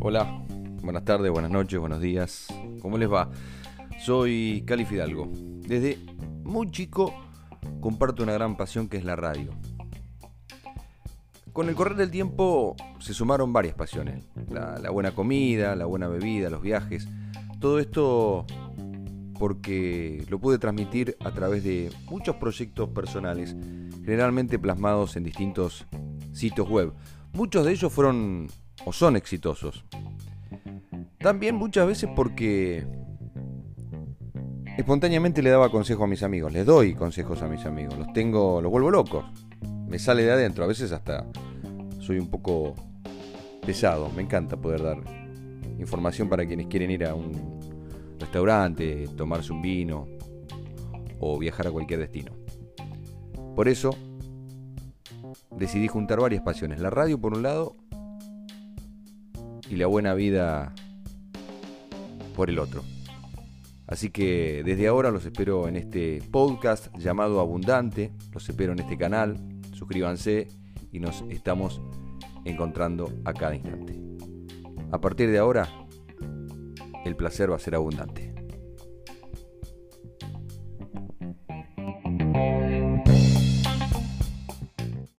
Hola, buenas tardes, buenas noches, buenos días. ¿Cómo les va? Soy Cali Fidalgo. Desde muy chico comparto una gran pasión que es la radio. Con el correr del tiempo se sumaron varias pasiones. La, la buena comida, la buena bebida, los viajes. Todo esto porque lo pude transmitir a través de muchos proyectos personales, generalmente plasmados en distintos sitios web. Muchos de ellos fueron o son exitosos. También muchas veces porque espontáneamente le daba consejo a mis amigos, les doy consejos a mis amigos, los tengo, los vuelvo locos. Me sale de adentro, a veces hasta soy un poco pesado, me encanta poder dar información para quienes quieren ir a un restaurante, tomarse un vino o viajar a cualquier destino. Por eso decidí juntar varias pasiones, la radio por un lado y la buena vida por el otro. Así que desde ahora los espero en este podcast llamado Abundante, los espero en este canal, suscríbanse y nos estamos encontrando a cada instante. A partir de ahora, el placer va a ser abundante.